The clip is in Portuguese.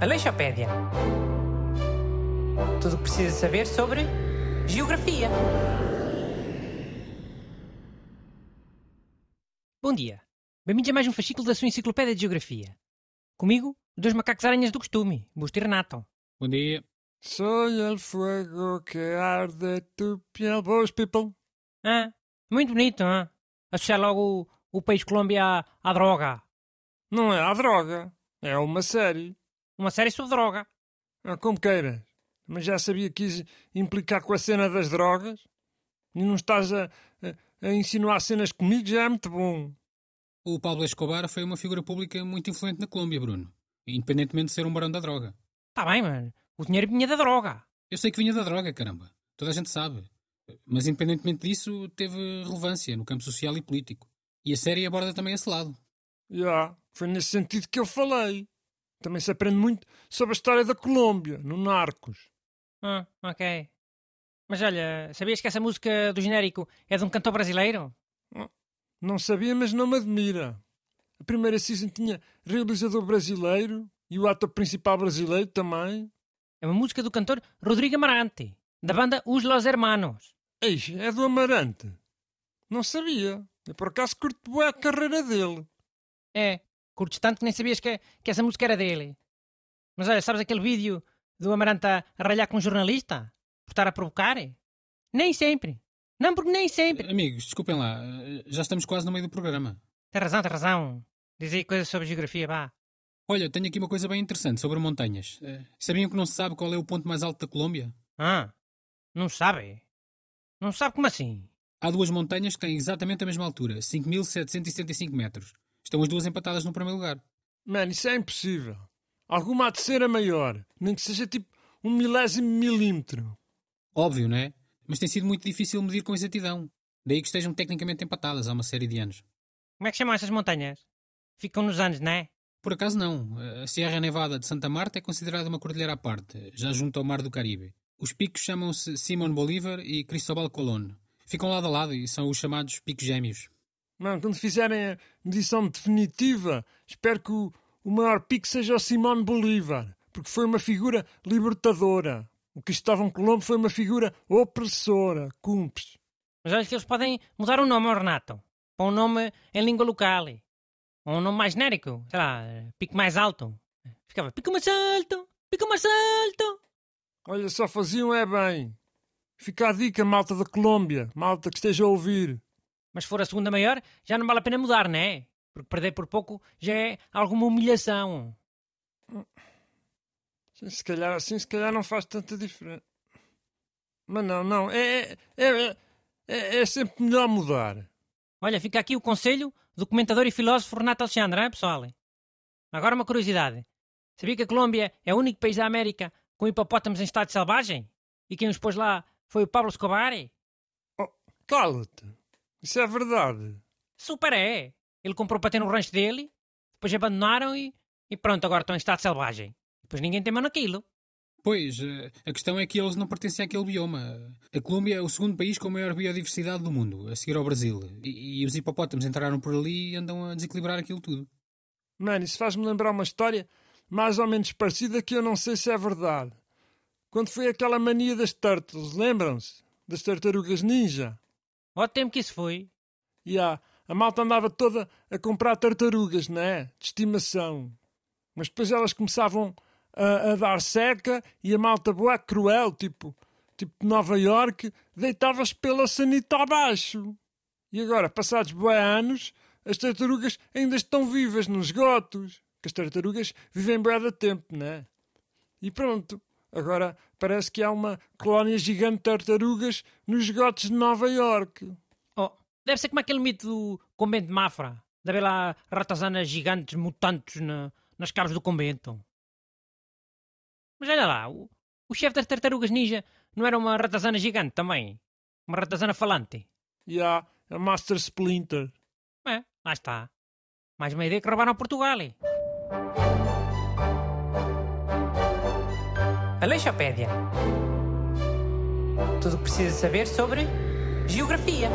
Aleixopédia. Tudo o que precisa saber sobre geografia. Bom dia. Bem-vindos a mais um fascículo da sua enciclopédia de geografia. Comigo, dois macacos aranhas do costume, Busto e Renato. Bom dia. Soy el fuego que arde tu piel. People. Ah, muito bonito, ah? Associar logo o, país Colômbia à, à droga. Não é a droga. É uma série. Uma série sobre droga. Ah, como queiras. Mas já sabia que quis implicar com a cena das drogas. E não estás a, a, a insinuar cenas comigo, já é muito bom. O Pablo Escobar foi uma figura pública muito influente na Colômbia, Bruno. Independentemente de ser um barão da droga. Tá bem, mano. O dinheiro vinha da droga. Eu sei que vinha da droga, caramba. Toda a gente sabe. Mas independentemente disso, teve relevância no campo social e político. E a série aborda também esse lado. Já, foi nesse sentido que eu falei. Também se aprende muito sobre a história da Colômbia, no Narcos. Ah, ok. Mas olha, sabias que essa música do genérico é de um cantor brasileiro? Não sabia, mas não me admira. A primeira season tinha realizador brasileiro e o ator principal brasileiro também. É uma música do cantor Rodrigo Amarante, da banda Os Los Hermanos. Eis, é do Amarante. Não sabia. Eu por acaso curto bem a carreira dele. É, curtes tanto que nem sabias que, que essa música era dele. Mas olha, sabes aquele vídeo do Amarante a, ralhar com um jornalista? Por estar a provocar? Nem sempre. Não, porque nem sempre. Amigos, desculpem lá. Já estamos quase no meio do programa. Tem razão, tem razão. Diz aí coisas sobre geografia, vá. Olha, tenho aqui uma coisa bem interessante sobre montanhas. Uh, sabiam que não se sabe qual é o ponto mais alto da Colômbia? Ah, não sabe? Não sabe como assim? Há duas montanhas que têm exatamente a mesma altura, 5.775 metros. Estão as duas empatadas no primeiro lugar. Mano, isso é impossível. Alguma há de ser a maior, nem que seja tipo um milésimo milímetro. Óbvio, não é? Mas tem sido muito difícil medir com exatidão. Daí que estejam tecnicamente empatadas há uma série de anos. Como é que chamam essas montanhas? Ficam nos anos, não é? Por acaso não. A Sierra Nevada de Santa Marta é considerada uma cordilheira à parte, já junto ao Mar do Caribe. Os picos chamam-se Simón Bolívar e Cristóbal Colón. Ficam lado a lado e são os chamados picos gêmeos. Mano, quando fizerem a medição definitiva, espero que o, o maior pico seja o Simón Bolívar, porque foi uma figura libertadora. O Cristóvão Colombo foi uma figura opressora, cumpes. Mas olha que eles podem mudar o nome ao Renato, para um nome em língua local. Ou um nome mais genérico, sei lá, pico mais alto. Ficava pico mais alto, pico mais alto. Olha, só faziam é bem. Fica a dica, malta da Colômbia, malta que esteja a ouvir. Mas se for a segunda maior, já não vale a pena mudar, não é? Porque perder por pouco já é alguma humilhação. Se calhar assim, se calhar não faz tanta diferença. Mas não, não, é, é, é, é, é sempre melhor mudar. Olha, fica aqui o conselho do comentador e filósofo Renato Alexandre, é, pessoal? Agora uma curiosidade. Sabia que a Colômbia é o único país da América com hipopótamos em estado selvagem? E quem os pôs lá foi o Pablo Escobar? Oh, Cala-te. Isso é verdade. Super é. Ele comprou para ter no rancho dele, depois abandonaram e, e pronto, agora estão em estado selvagem. Depois ninguém tem mão naquilo. Pois, a questão é que eles não pertencem àquele bioma. A Colômbia é o segundo país com a maior biodiversidade do mundo, a seguir ao Brasil. E, e os hipopótamos entraram por ali e andam a desequilibrar aquilo tudo. Mano, isso faz-me lembrar uma história mais ou menos parecida que eu não sei se é verdade. Quando foi aquela mania das turtles, lembram-se? Das tartarugas ninja. Ó tempo que isso foi. E yeah, a malta andava toda a comprar tartarugas, não é? De estimação. Mas depois elas começavam a, a dar seca e a malta boa cruel, tipo, tipo Nova York, deitava-se pela sanita abaixo. E agora, passados boa anos, as tartarugas ainda estão vivas nos esgotos. Que as tartarugas vivem bué de tempo, não é? E pronto, agora parece que há uma colónia gigante de tartarugas nos esgotos de Nova York. Oh, deve ser como aquele mito do convento de Mafra. Deve haver lá ratazanas gigantes mutantes na, nas cabos do convento. Mas olha lá, o, o chefe das tartarugas ninja não era uma ratazana gigante também? Uma ratazana falante? Já, yeah, a Master Splinter. É, lá está. Mais uma ideia que roubaram a Portugal. Aleixopédia. Tudo o que precisa saber sobre geografia.